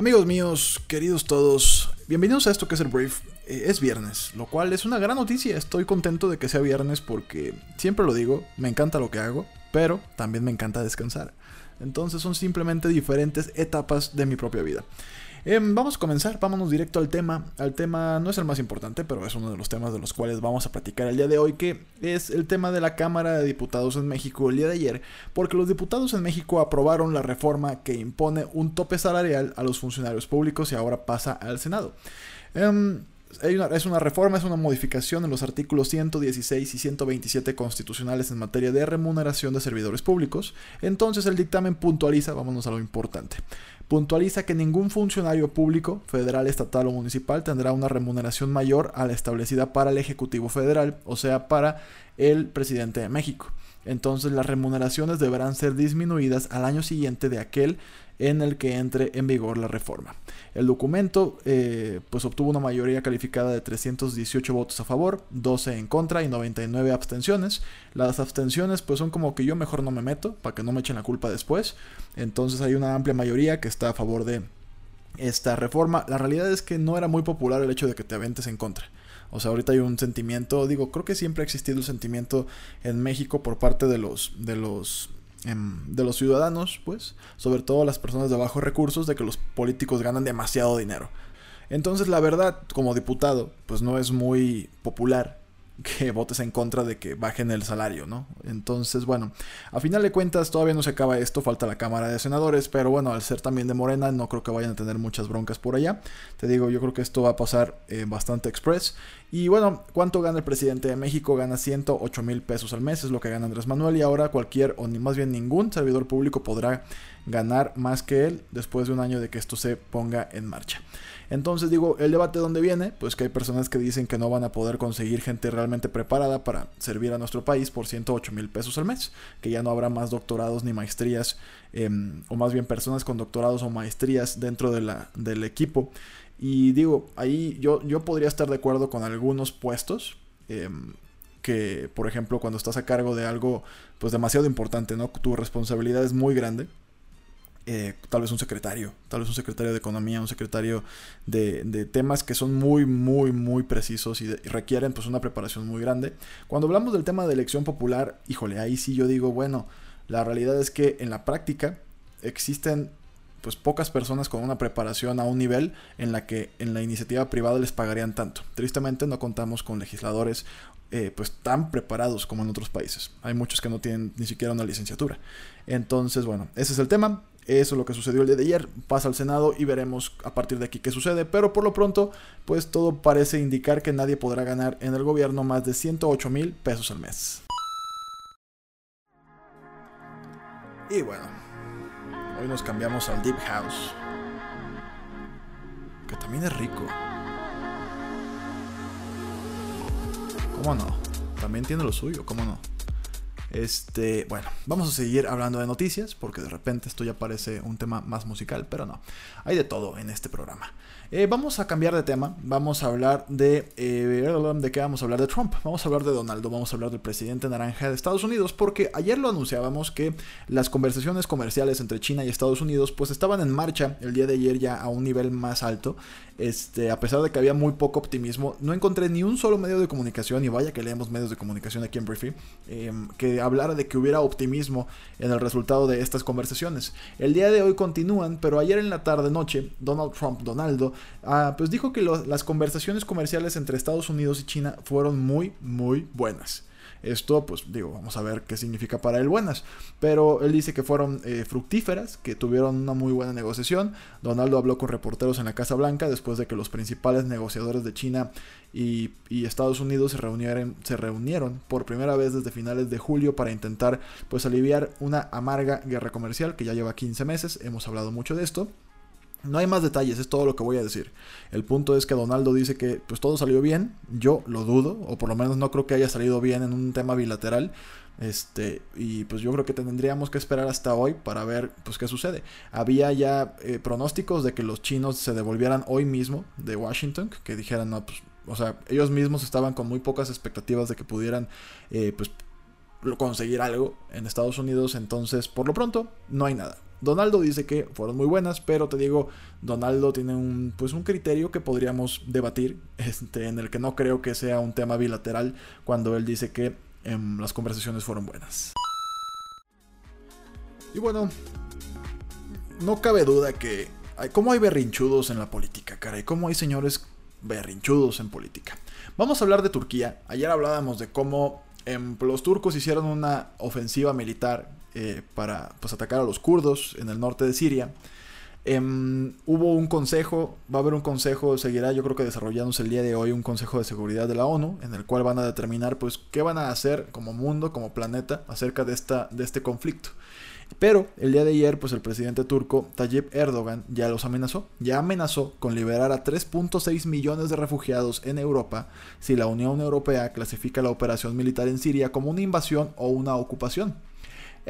Amigos míos, queridos todos, bienvenidos a esto que es el Brief. Eh, es viernes, lo cual es una gran noticia. Estoy contento de que sea viernes porque, siempre lo digo, me encanta lo que hago, pero también me encanta descansar. Entonces son simplemente diferentes etapas de mi propia vida. Em, vamos a comenzar, vámonos directo al tema. Al tema no es el más importante, pero es uno de los temas de los cuales vamos a platicar el día de hoy, que es el tema de la Cámara de Diputados en México el día de ayer, porque los diputados en México aprobaron la reforma que impone un tope salarial a los funcionarios públicos y ahora pasa al Senado. Es una reforma, es una modificación en los artículos 116 y 127 constitucionales en materia de remuneración de servidores públicos. Entonces el dictamen puntualiza, vámonos a lo importante, puntualiza que ningún funcionario público, federal, estatal o municipal, tendrá una remuneración mayor a la establecida para el Ejecutivo Federal, o sea, para el presidente de México. Entonces las remuneraciones deberán ser disminuidas al año siguiente de aquel en el que entre en vigor la reforma. El documento eh, pues obtuvo una mayoría calificada de 318 votos a favor, 12 en contra y 99 abstenciones. Las abstenciones pues son como que yo mejor no me meto para que no me echen la culpa después. Entonces hay una amplia mayoría que está a favor de esta reforma. La realidad es que no era muy popular el hecho de que te aventes en contra. O sea, ahorita hay un sentimiento, digo, creo que siempre ha existido el sentimiento en México por parte de los, de los de los ciudadanos, pues, sobre todo las personas de bajos recursos, de que los políticos ganan demasiado dinero. Entonces, la verdad, como diputado, pues no es muy popular que votes en contra de que bajen el salario, ¿no? Entonces, bueno, a final de cuentas todavía no se acaba esto, falta la Cámara de Senadores, pero bueno, al ser también de Morena, no creo que vayan a tener muchas broncas por allá. Te digo, yo creo que esto va a pasar eh, bastante express. Y bueno, ¿cuánto gana el presidente de México? Gana 108 mil pesos al mes, es lo que gana Andrés Manuel, y ahora cualquier, o ni más bien ningún servidor público podrá ganar más que él después de un año de que esto se ponga en marcha. Entonces digo, el debate dónde viene, pues que hay personas que dicen que no van a poder conseguir gente realmente preparada para servir a nuestro país por 108 mil pesos al mes, que ya no habrá más doctorados ni maestrías, em, o más bien personas con doctorados o maestrías dentro de la, del equipo. Y digo, ahí yo, yo podría estar de acuerdo con algunos puestos. Em, que por ejemplo cuando estás a cargo de algo pues demasiado importante, ¿no? Tu responsabilidad es muy grande eh, tal vez un secretario, tal vez un secretario de economía, un secretario de, temas que son muy, muy, muy precisos y, requieren pues una preparación muy grande. Cuando hablamos del tema de elección popular, híjole, ahí sí yo digo, bueno, la realidad es que en la práctica existen pues pocas personas con una preparación a un nivel en la que en la iniciativa privada les pagarían tanto. Tristemente no contamos con legisladores eh, pues tan preparados como en otros países. Hay muchos que no tienen ni siquiera una licenciatura. Entonces, bueno, ese es el tema. Eso es lo que sucedió el día de ayer. Pasa al Senado y veremos a partir de aquí qué sucede. Pero por lo pronto, pues todo parece indicar que nadie podrá ganar en el gobierno más de 108 mil pesos al mes. Y bueno, hoy nos cambiamos al Deep House. Que también es rico. ¿Cómo no? También tiene lo suyo, ¿cómo no? Este, bueno, vamos a seguir hablando de noticias porque de repente esto ya parece un tema más musical, pero no. Hay de todo en este programa. Eh, vamos a cambiar de tema. Vamos a hablar de. Eh, ¿De qué vamos a hablar? De Trump. Vamos a hablar de Donaldo. Vamos a hablar del presidente naranja de Estados Unidos. Porque ayer lo anunciábamos que las conversaciones comerciales entre China y Estados Unidos pues estaban en marcha el día de ayer ya a un nivel más alto. Este, a pesar de que había muy poco optimismo, no encontré ni un solo medio de comunicación, y vaya que leemos medios de comunicación aquí en Briefy, em, que hablara de que hubiera optimismo en el resultado de estas conversaciones. El día de hoy continúan, pero ayer en la tarde noche, Donald Trump, Donaldo, ah, pues dijo que las conversaciones comerciales entre Estados Unidos y China fueron muy, muy buenas. Esto, pues digo, vamos a ver qué significa para él buenas. Pero él dice que fueron eh, fructíferas, que tuvieron una muy buena negociación. Donaldo habló con reporteros en la Casa Blanca después de que los principales negociadores de China y, Estados Unidos se reunieron, se reunieron por primera vez desde finales de julio para intentar pues aliviar una amarga guerra comercial que ya lleva 15 meses. Hemos hablado mucho de esto. No hay más detalles, es todo lo que voy a decir. El punto es que Donaldo dice que pues todo salió bien, yo lo dudo, o por lo menos no creo que haya salido bien en un tema bilateral. Este, y pues yo creo que tendríamos que esperar hasta hoy para ver pues qué sucede. Había ya eh, pronósticos de que los chinos se devolvieran hoy mismo de Washington, que dijeran, no, pues, o sea, ellos mismos estaban con muy pocas expectativas de que pudieran eh, pues conseguir algo en Estados Unidos, entonces por lo pronto no hay nada. Donaldo dice que fueron muy buenas, pero te digo, Donaldo tiene un, pues un criterio que podríamos debatir, este, en el que no creo que sea un tema bilateral cuando él dice que em, las conversaciones fueron buenas. Y bueno, no cabe duda que cómo hay berrinchudos en la política, cara, y cómo hay señores berrinchudos en política. Vamos a hablar de Turquía. Ayer hablábamos de cómo em, los turcos hicieron una ofensiva militar eh, para pues, atacar a los kurdos en el norte de Siria. Em, hubo un consejo, va a haber un consejo, seguirá yo creo que desarrollándose el día de hoy un consejo de seguridad de la ONU, en el cual van a determinar pues qué van a hacer como mundo, como planeta, acerca de, esta, de este conflicto. Pero el día de ayer, pues el presidente turco Tayyip Erdogan ya los amenazó, ya amenazó con liberar a 3.6 millones de refugiados en Europa si la Unión Europea clasifica la operación militar en Siria como una invasión o una ocupación.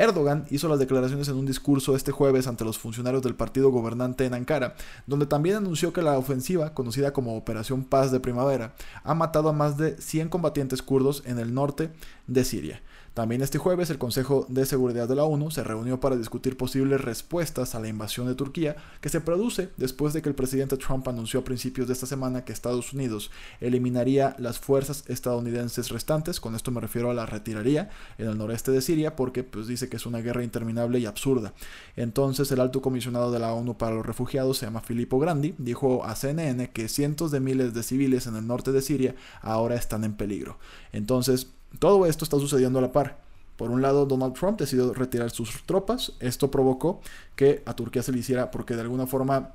Erdogan hizo las declaraciones en un discurso este jueves ante los funcionarios del partido gobernante en Ankara, donde también anunció que la ofensiva, conocida como Operación Paz de Primavera, ha matado a más de 100 combatientes kurdos en el norte de Siria. También este jueves el Consejo de Seguridad de la ONU se reunió para discutir posibles respuestas a la invasión de Turquía que se produce después de que el presidente Trump anunció a principios de esta semana que Estados Unidos eliminaría las fuerzas estadounidenses restantes, con esto me refiero a la retiraría en el noreste de Siria porque pues dice que es una guerra interminable y absurda. Entonces el alto comisionado de la ONU para los refugiados se llama Filippo Grandi, dijo a CNN que cientos de miles de civiles en el norte de Siria ahora están en peligro. Entonces todo esto está sucediendo a la par. Por un lado, Donald Trump decidió retirar sus tropas. Esto provocó que a Turquía se le hiciera, porque de alguna forma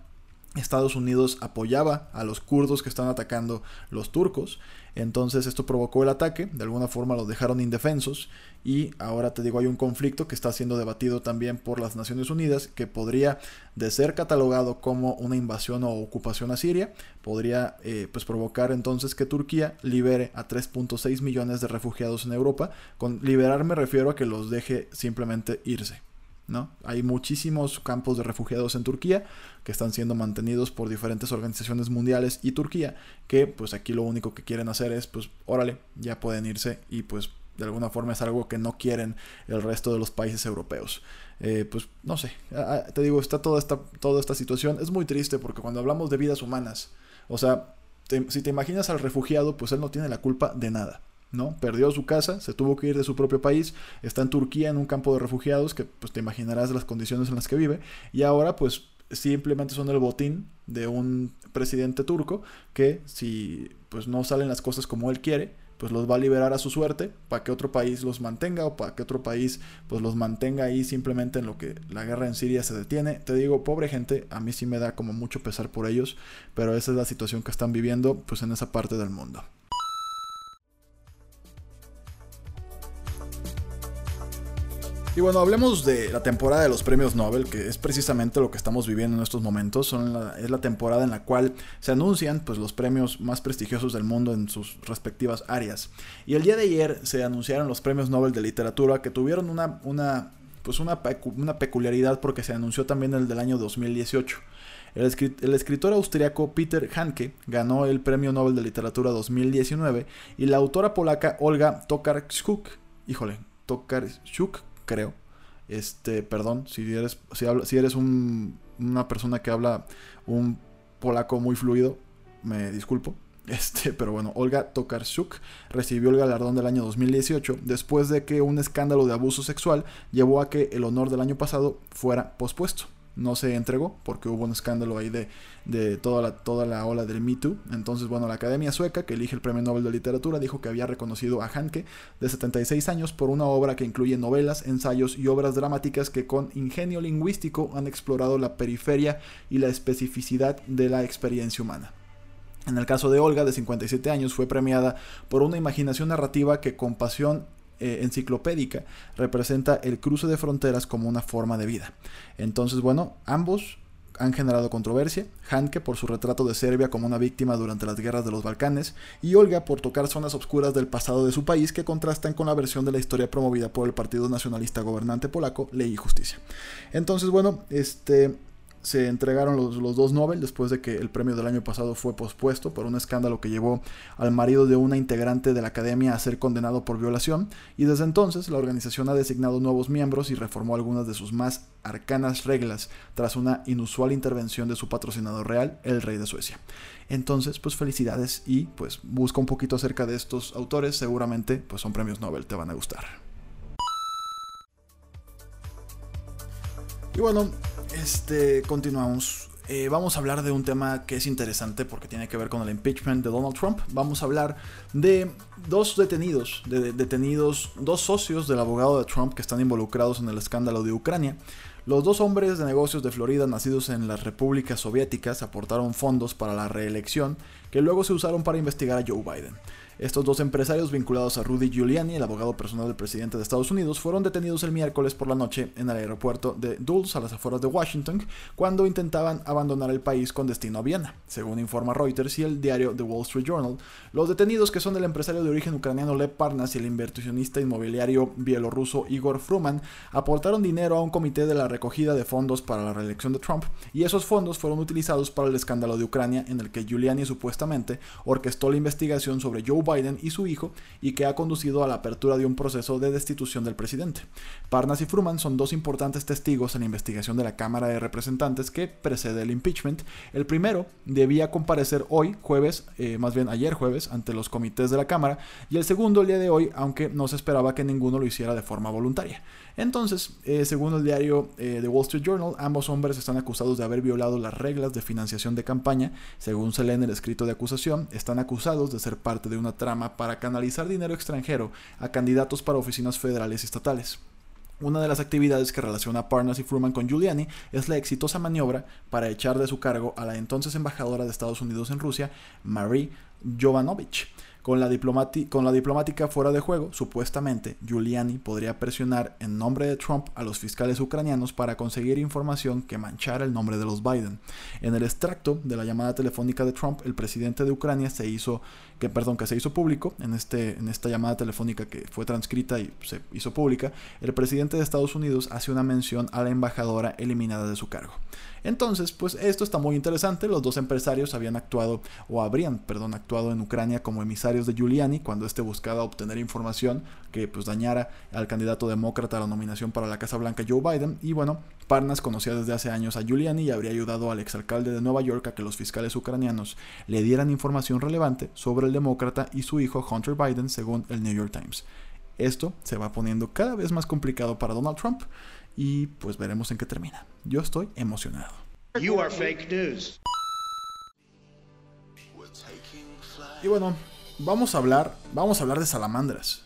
Estados Unidos apoyaba a los kurdos que están atacando los turcos. Entonces esto provocó el ataque, de alguna forma los dejaron indefensos y ahora te digo hay un conflicto que está siendo debatido también por las Naciones Unidas que podría de ser catalogado como una invasión o ocupación a Siria, podría eh, pues provocar entonces que Turquía libere a 3.6 millones de refugiados en Europa. Con liberar me refiero a que los deje simplemente irse. ¿No? Hay muchísimos campos de refugiados en Turquía que están siendo mantenidos por diferentes organizaciones mundiales y Turquía, que pues aquí lo único que quieren hacer es pues órale, ya pueden irse y pues de alguna forma es algo que no quieren el resto de los países europeos. Eh, pues no sé, te digo, está toda esta, toda esta situación, es muy triste porque cuando hablamos de vidas humanas, o sea, si te imaginas al refugiado, pues él no tiene la culpa de nada. ¿No? Perdió su casa, se tuvo que ir de su propio país, está en Turquía en un campo de refugiados, que pues te imaginarás las condiciones en las que vive, y ahora pues simplemente son el botín de un presidente turco que si pues no salen las cosas como él quiere, pues los va a liberar a su suerte para que otro país los mantenga o para que otro país pues los mantenga ahí simplemente en lo que la guerra en Siria se detiene. Te digo, pobre gente, a mí sí me da como mucho pesar por ellos, pero esa es la situación que están viviendo pues en esa parte del mundo. Y bueno, hablemos de la temporada de los premios Nobel, que es precisamente lo que estamos viviendo en estos momentos. Son es la temporada en la cual se anuncian pues, los premios más prestigiosos del mundo en sus respectivas áreas. Y el día de ayer se anunciaron los premios Nobel de literatura que tuvieron una, una, pues una, una peculiaridad porque se anunció también el del año 2018. El, escritor austriaco Peter Hanke ganó el Premio Nobel de Literatura 2019 y la autora polaca Olga Tokarczuk, híjole, Tokarczuk creo. Este, perdón, si eres, si, eres una persona que habla un polaco muy fluido, me disculpo. Este, pero bueno, Olga Tokarczuk recibió el galardón del año 2018 después de que un escándalo de abuso sexual llevó a que el honor del año pasado fuera pospuesto no se entregó porque hubo un escándalo ahí de, de toda, la, toda la ola del Me Too. Entonces, bueno, la Academia Sueca, que elige el Premio Nobel de Literatura, dijo que había reconocido a Hanke, de 76 años, por una obra que incluye novelas, ensayos y obras dramáticas que con ingenio lingüístico han explorado la periferia y la especificidad de la experiencia humana. En el caso de Olga, de 57 años, fue premiada por una imaginación narrativa que con pasión eh, enciclopédica representa el cruce de fronteras como una forma de vida. Entonces, bueno, ambos han generado controversia, Hanke por su retrato de Serbia como una víctima durante las guerras de los Balcanes y Olga por tocar zonas obscuras del pasado de su país que contrastan con la versión de la historia promovida por el Partido Nacionalista Gobernante Polaco, Ley y Justicia. Entonces, bueno, este se entregaron los, dos Nobel después de que el premio del año pasado fue pospuesto por un escándalo que llevó al marido de una integrante de la academia a ser condenado por violación y desde entonces la organización ha designado nuevos miembros y reformó algunas de sus más arcanas reglas tras una inusual intervención de su patrocinador real, el rey de Suecia. Entonces, pues felicidades y pues busca un poquito acerca de estos autores, seguramente pues son premios Nobel, te van a gustar. Y bueno, este, continuamos. Eh, vamos a hablar de un tema que es interesante porque tiene que ver con el impeachment de Donald Trump. Vamos a hablar de dos detenidos, de detenidos, dos socios del abogado de Trump que están involucrados en el escándalo de Ucrania. Los dos hombres de negocios de Florida nacidos en las repúblicas soviéticas aportaron fondos para la reelección que luego se usaron para investigar a Joe Biden. Estos dos empresarios vinculados a Rudy Giuliani, el abogado personal del presidente de Estados Unidos, fueron detenidos el miércoles por la noche en el aeropuerto de Dulles, a las afueras de Washington, cuando intentaban abandonar el país con destino a Viena. Según informa Reuters y el diario The Wall Street Journal, los detenidos, que son el empresario de origen ucraniano Lev Parnas y el inversionista inmobiliario bielorruso Igor Fruman, aportaron dinero a un comité de la recogida de fondos para la reelección de Trump, y esos fondos fueron utilizados para el escándalo de Ucrania en el que Giuliani supuestamente orquestó la investigación sobre Joe Biden y su hijo y que ha conducido a la apertura de un proceso de destitución del presidente. Parnas y Fruman son dos importantes testigos en la investigación de la Cámara de Representantes que precede el impeachment. El primero debía comparecer hoy, jueves, eh, más bien ayer jueves, ante los comités de la Cámara, y el segundo el día de hoy, aunque no se esperaba que ninguno lo hiciera de forma voluntaria. Entonces, eh, según el diario eh, The Wall Street Journal, ambos hombres están acusados de haber violado las reglas de financiación de campaña. Según se lee en el escrito de acusación, están acusados de ser parte de una trama para canalizar dinero extranjero a candidatos para oficinas federales y estatales. Una de las actividades que relaciona Parnas y Fruman con Giuliani es la exitosa maniobra para echar de su cargo a la entonces embajadora de Estados Unidos en Rusia, Marie Jovanovich. Con la, diplomática fuera de juego, supuestamente, Giuliani podría presionar en nombre de Trump a los fiscales ucranianos para conseguir información que manchara el nombre de los Biden. En el extracto de la llamada telefónica de Trump, el presidente de Ucrania se hizo, que, perdón, que se hizo público, en, este, en esta llamada telefónica que fue transcrita y se hizo pública, el presidente de Estados Unidos hace una mención a la embajadora eliminada de su cargo. Entonces, pues esto está muy interesante. Los dos empresarios habían actuado, o habrían, perdón, actuado en Ucrania como emisarios de Giuliani cuando éste buscaba obtener información que pues dañara al candidato demócrata a la nominación para la Casa Blanca Joe Biden. Y bueno, Parnas conocía desde hace años a Giuliani y habría ayudado al exalcalde de Nueva York a que los fiscales ucranianos le dieran información relevante sobre el demócrata y su hijo Hunter Biden, según el New York Times. Esto se va poniendo cada vez más complicado para Donald Trump y pues veremos en qué termina. Yo estoy emocionado. Y bueno, vamos a hablar, vamos a hablar de salamandras.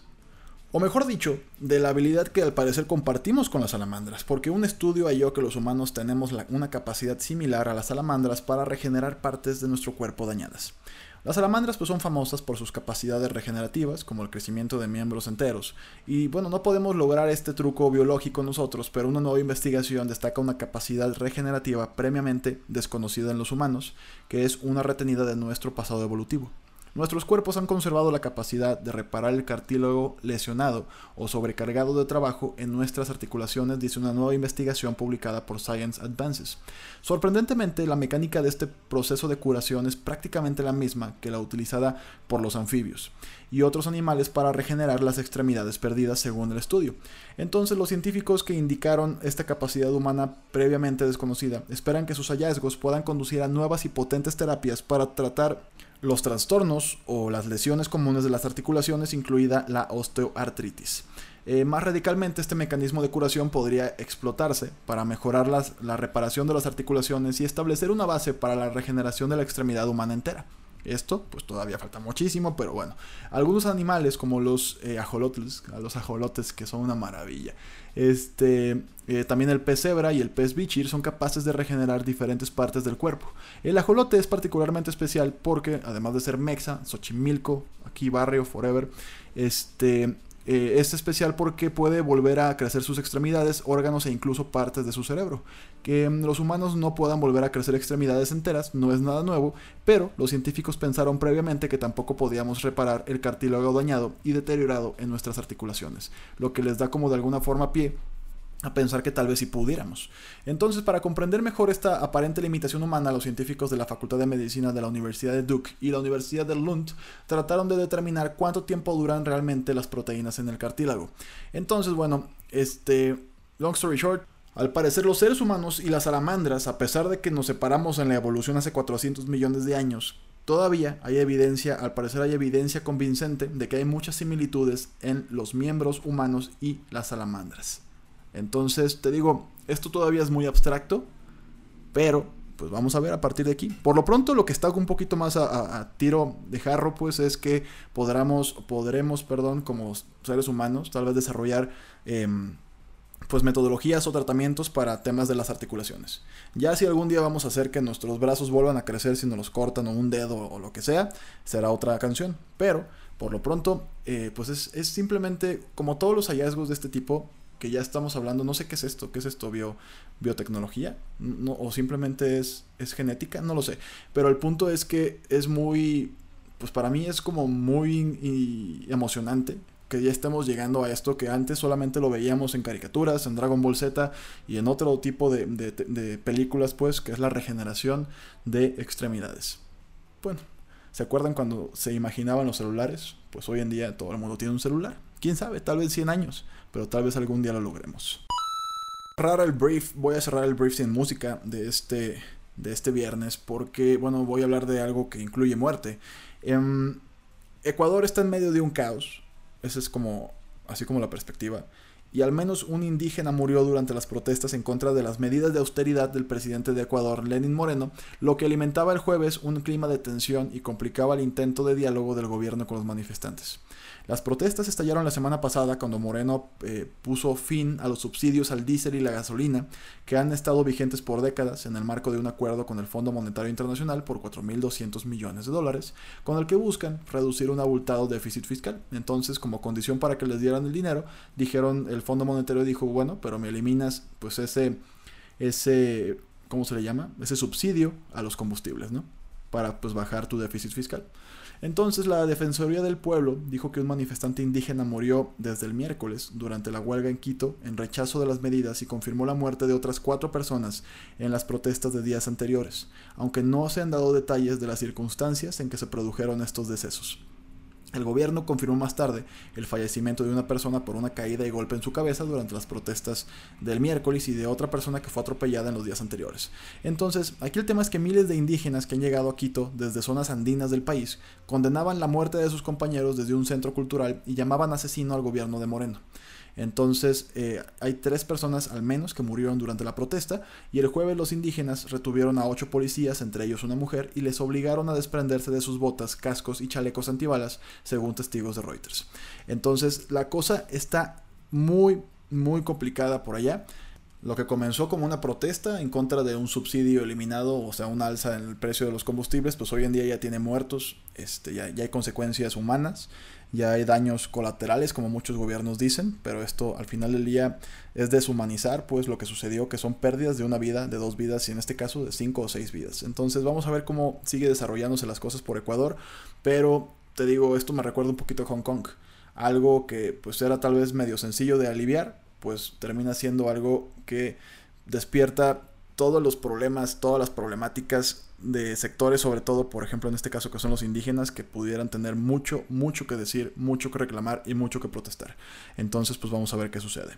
O mejor dicho, de la habilidad que al parecer compartimos con las salamandras, porque un estudio halló que los humanos tenemos una capacidad similar a las salamandras para regenerar partes de nuestro cuerpo dañadas. Las salamandras pues son famosas por sus capacidades regenerativas, como el crecimiento de miembros enteros. Y bueno, no podemos lograr este truco biológico nosotros, pero una nueva investigación destaca una capacidad regenerativa previamente desconocida en los humanos, que es una retenida de nuestro pasado evolutivo. Nuestros cuerpos han conservado la capacidad de reparar el cartílago lesionado o sobrecargado de trabajo en nuestras articulaciones, dice una nueva investigación publicada por Science Advances. Sorprendentemente, la mecánica de este proceso de curación es prácticamente la misma que la utilizada por los anfibios y otros animales para regenerar las extremidades perdidas según el estudio. Entonces los científicos que indicaron esta capacidad humana previamente desconocida esperan que sus hallazgos puedan conducir a nuevas y potentes terapias para tratar los trastornos o las lesiones comunes de las articulaciones, incluida la osteoartritis. Eh, más radicalmente, este mecanismo de curación podría explotarse para mejorar la reparación de las articulaciones y establecer una base para la regeneración de la extremidad humana entera. Esto, pues todavía falta muchísimo, pero bueno. Algunos animales, como los eh, ajolotes, los ajolotes, que son una maravilla. Este, eh, también el pez cebra y el pez bichir son capaces de regenerar diferentes partes del cuerpo. El ajolote es particularmente especial porque, además de ser mexa, Xochimilco, aquí barrio, forever, este, eh, es especial porque puede volver a crecer sus extremidades, órganos e incluso partes de su cerebro. Que mm, los humanos no puedan volver a crecer extremidades enteras no es nada nuevo, pero los científicos pensaron previamente que tampoco podíamos reparar el cartílago dañado y deteriorado en nuestras articulaciones, lo que les da como de alguna forma pie a pensar que tal vez si pudiéramos. Entonces, para comprender mejor esta aparente limitación humana, los científicos de la Facultad de Medicina de la Universidad de Duke y la Universidad de Lund trataron de determinar cuánto tiempo duran realmente las proteínas en el cartílago. Entonces, bueno, este, long story short, al parecer los seres humanos y las salamandras, a pesar de que nos separamos en la evolución hace 400 millones de años, todavía hay evidencia, al parecer hay evidencia convincente de que hay muchas similitudes en los miembros humanos y las salamandras. Entonces, te digo, esto todavía es muy abstracto, pero pues vamos a ver a partir de aquí. Por lo pronto, lo que está un poquito más a, tiro de jarro, pues es que podremos, podremos, perdón, como seres humanos, tal vez desarrollar em, pues metodologías o tratamientos para temas de las articulaciones. Ya si algún día vamos a hacer que nuestros brazos vuelvan a crecer si nos los cortan o un dedo o lo que sea, será otra canción. Pero por lo pronto, eh, pues es, es simplemente como todos los hallazgos de este tipo, que ya estamos hablando, no sé qué es esto, qué es esto, Bio, biotecnología, no, o simplemente es, genética, no lo sé. Pero el punto es que es muy, pues para mí es como muy emocionante que ya estemos llegando a esto que antes solamente lo veíamos en caricaturas, en Dragon Ball Z y en otro tipo de películas, pues, que es la regeneración de extremidades. Bueno, ¿se acuerdan cuando se imaginaban los celulares? Pues hoy en día todo el mundo tiene un celular. Quién sabe, tal vez 100 años pero tal vez algún día lo logremos. Cerrar el brief, voy a cerrar el brief sin música de este, de este viernes porque, bueno, voy a hablar de algo que incluye muerte. Em, Ecuador está en medio de un caos, esa es como, así como la perspectiva, y al menos un indígena murió durante las protestas en contra de las medidas de austeridad del presidente de Ecuador, Lenin Moreno, lo que alimentaba el jueves un clima de tensión y complicaba el intento de diálogo del gobierno con los manifestantes. Las protestas estallaron la semana pasada cuando Moreno eh, puso fin a los subsidios al diésel y la gasolina que han estado vigentes por décadas en el marco de un acuerdo con el Fondo Monetario Internacional por 4.200 millones de dólares, con el que buscan reducir un abultado déficit fiscal. Entonces, como condición para que les dieran el dinero, dijeron, el Fondo Monetario dijo, bueno, pero me eliminas pues ese, ese, ¿cómo se le llama? Ese subsidio a los combustibles, ¿no? Para pues bajar tu déficit fiscal. Entonces la Defensoría del Pueblo dijo que un manifestante indígena murió desde el miércoles durante la huelga en Quito en rechazo de las medidas y confirmó la muerte de otras cuatro personas en las protestas de días anteriores, aunque no se han dado detalles de las circunstancias en que se produjeron estos decesos. El gobierno confirmó más tarde el fallecimiento de una persona por una caída y golpe en su cabeza durante las protestas del miércoles y de otra persona que fue atropellada en los días anteriores. Entonces, aquí el tema es que miles de indígenas que han llegado a Quito desde zonas andinas del país condenaban la muerte de sus compañeros desde un centro cultural y llamaban asesino al gobierno de Moreno. Entonces, eh, hay tres personas al menos que murieron durante la protesta y el jueves los indígenas retuvieron a ocho policías, entre ellos una mujer, y les obligaron a desprenderse de sus botas, cascos y chalecos antibalas, según testigos de Reuters. Entonces, la cosa está muy, muy complicada por allá. Lo que comenzó como una protesta en contra de un subsidio eliminado, o sea, una alza en el precio de los combustibles, pues hoy en día ya tiene muertos, este, ya, ya hay consecuencias humanas, ya hay daños colaterales, como muchos gobiernos dicen, pero esto al final del día es deshumanizar pues lo que sucedió, que son pérdidas de una vida, de dos vidas y en este caso de cinco o seis vidas. Entonces vamos a ver cómo sigue desarrollándose las cosas por Ecuador, pero te digo, esto me recuerda un poquito a Hong Kong. Algo que pues era tal vez medio sencillo de aliviar, pues termina siendo algo que despierta todos los problemas, todas las problemáticas de sectores, sobre todo, por ejemplo, en este caso que son los indígenas, que pudieran tener mucho, mucho que decir, mucho que reclamar y mucho que protestar. Entonces, pues vamos a ver qué sucede.